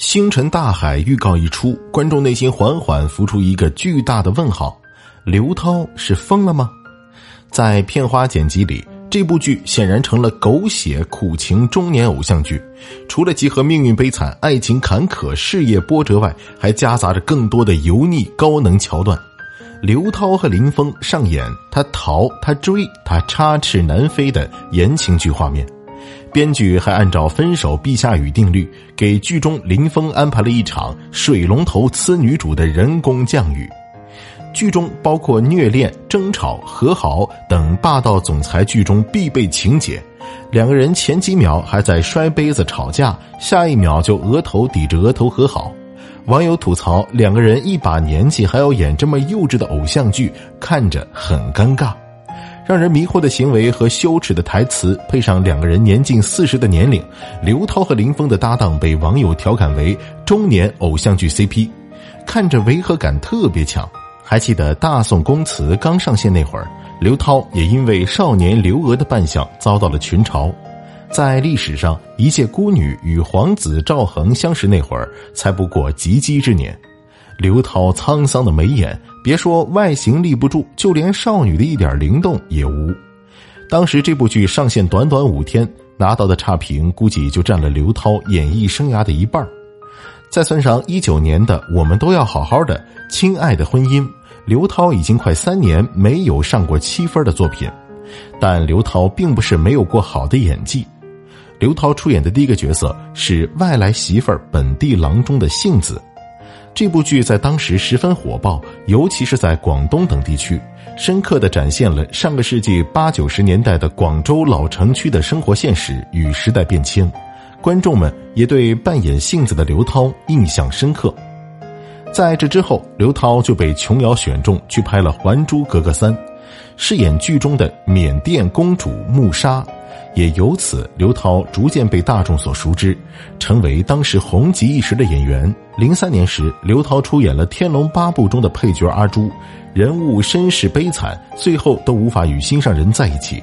星辰大海预告一出，观众内心缓缓浮出一个巨大的问号：刘涛是疯了吗？在片花剪辑里，这部剧显然成了狗血苦情中年偶像剧。除了集合命运悲惨、爱情坎坷、事业波折外，还夹杂着更多的油腻高能桥段。刘涛和林峰上演他逃、他追、他插翅难飞的言情剧画面。编剧还按照分手必下雨定律，给剧中林峰安排了一场水龙头呲女主的人工降雨。剧中包括虐恋、争吵、和好等霸道总裁剧中必备情节。两个人前几秒还在摔杯子吵架，下一秒就额头抵着额头和好。网友吐槽，两个人一把年纪还要演这么幼稚的偶像剧，看着很尴尬。让人迷惑的行为和羞耻的台词，配上两个人年近四十的年龄，刘涛和林峰的搭档被网友调侃为中年偶像剧 CP，看着违和感特别强。还记得《大宋宫词》刚上线那会儿，刘涛也因为少年刘娥的扮相遭到了群嘲。在历史上，一介孤女与皇子赵恒相识那会儿，才不过及笄之年。刘涛沧桑的眉眼，别说外形立不住，就连少女的一点灵动也无。当时这部剧上线短短五天，拿到的差评估计就占了刘涛演艺生涯的一半再算上一九年的《我们都要好好的》《亲爱的婚姻》，刘涛已经快三年没有上过七分的作品。但刘涛并不是没有过好的演技。刘涛出演的第一个角色是外来媳妇本地郎中的杏子。这部剧在当时十分火爆，尤其是在广东等地区，深刻的展现了上个世纪八九十年代的广州老城区的生活现实与时代变迁。观众们也对扮演杏子的刘涛印象深刻。在这之后，刘涛就被琼瑶选中去拍了《还珠格格三》，饰演剧中的缅甸公主穆莎。也由此，刘涛逐渐被大众所熟知，成为当时红极一时的演员。零三年时，刘涛出演了《天龙八部》中的配角阿朱，人物身世悲惨，最后都无法与心上人在一起。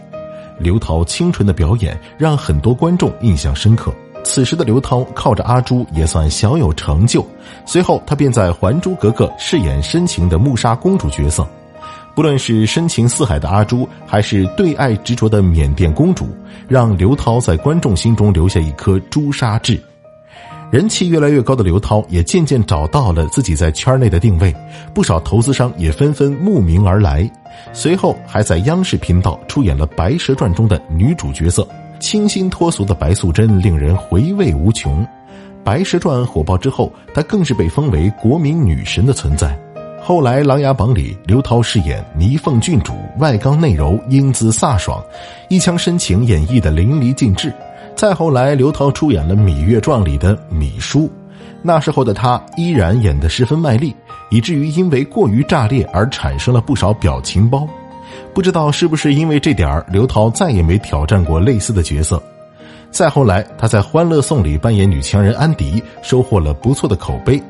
刘涛清纯的表演让很多观众印象深刻。此时的刘涛靠着阿朱也算小有成就，随后他便在《还珠格格》饰演深情的穆莎公主角色。不论是深情似海的阿朱，还是对爱执着的缅甸公主，让刘涛在观众心中留下一颗朱砂痣。人气越来越高的刘涛，也渐渐找到了自己在圈内的定位，不少投资商也纷纷慕名而来。随后，还在央视频道出演了《白蛇传》中的女主角色，清新脱俗的白素贞令人回味无穷。《白蛇传》火爆之后，她更是被封为国民女神的存在。后来，《琅琊榜》里，刘涛饰演霓凤郡主，外刚内柔，英姿飒爽，一腔深情演绎的淋漓尽致。再后来，刘涛出演了《芈月传》里的芈姝，那时候的她依然演得十分卖力，以至于因为过于炸裂而产生了不少表情包。不知道是不是因为这点刘涛再也没挑战过类似的角色。再后来，她在《欢乐颂》里扮演女强人安迪，收获了不错的口碑。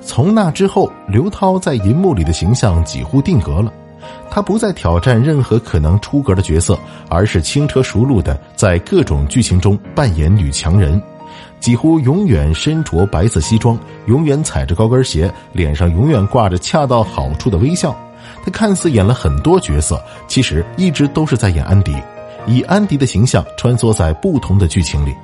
从那之后，刘涛在银幕里的形象几乎定格了。他不再挑战任何可能出格的角色，而是轻车熟路的在各种剧情中扮演女强人，几乎永远身着白色西装，永远踩着高跟鞋，脸上永远挂着恰到好处的微笑。他看似演了很多角色，其实一直都是在演安迪，以安迪的形象穿梭在不同的剧情里。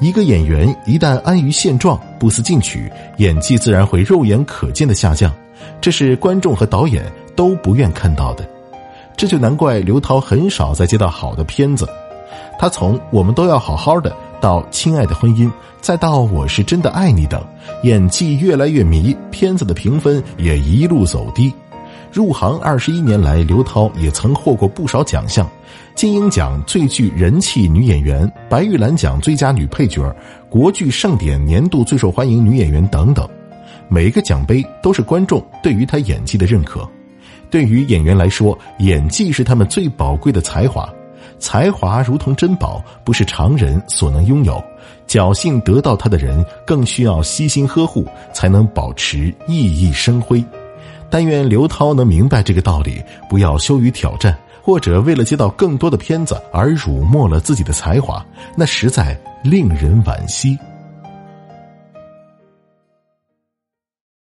一个演员一旦安于现状、不思进取，演技自然会肉眼可见的下降，这是观众和导演都不愿看到的。这就难怪刘涛很少再接到好的片子。他从《我们都要好好的》到《亲爱的婚姻》，再到《我是真的爱你》等，演技越来越迷，片子的评分也一路走低。入行二十一年来，刘涛也曾获过不少奖项。金鹰奖最具人气女演员、白玉兰奖最佳女配角、国剧盛典年度最受欢迎女演员等等，每一个奖杯都是观众对于她演技的认可。对于演员来说，演技是他们最宝贵的才华，才华如同珍宝，不是常人所能拥有。侥幸得到它的人，更需要悉心呵护，才能保持熠熠生辉。但愿刘涛能明白这个道理，不要羞于挑战。或者为了接到更多的片子而辱没了自己的才华，那实在令人惋惜。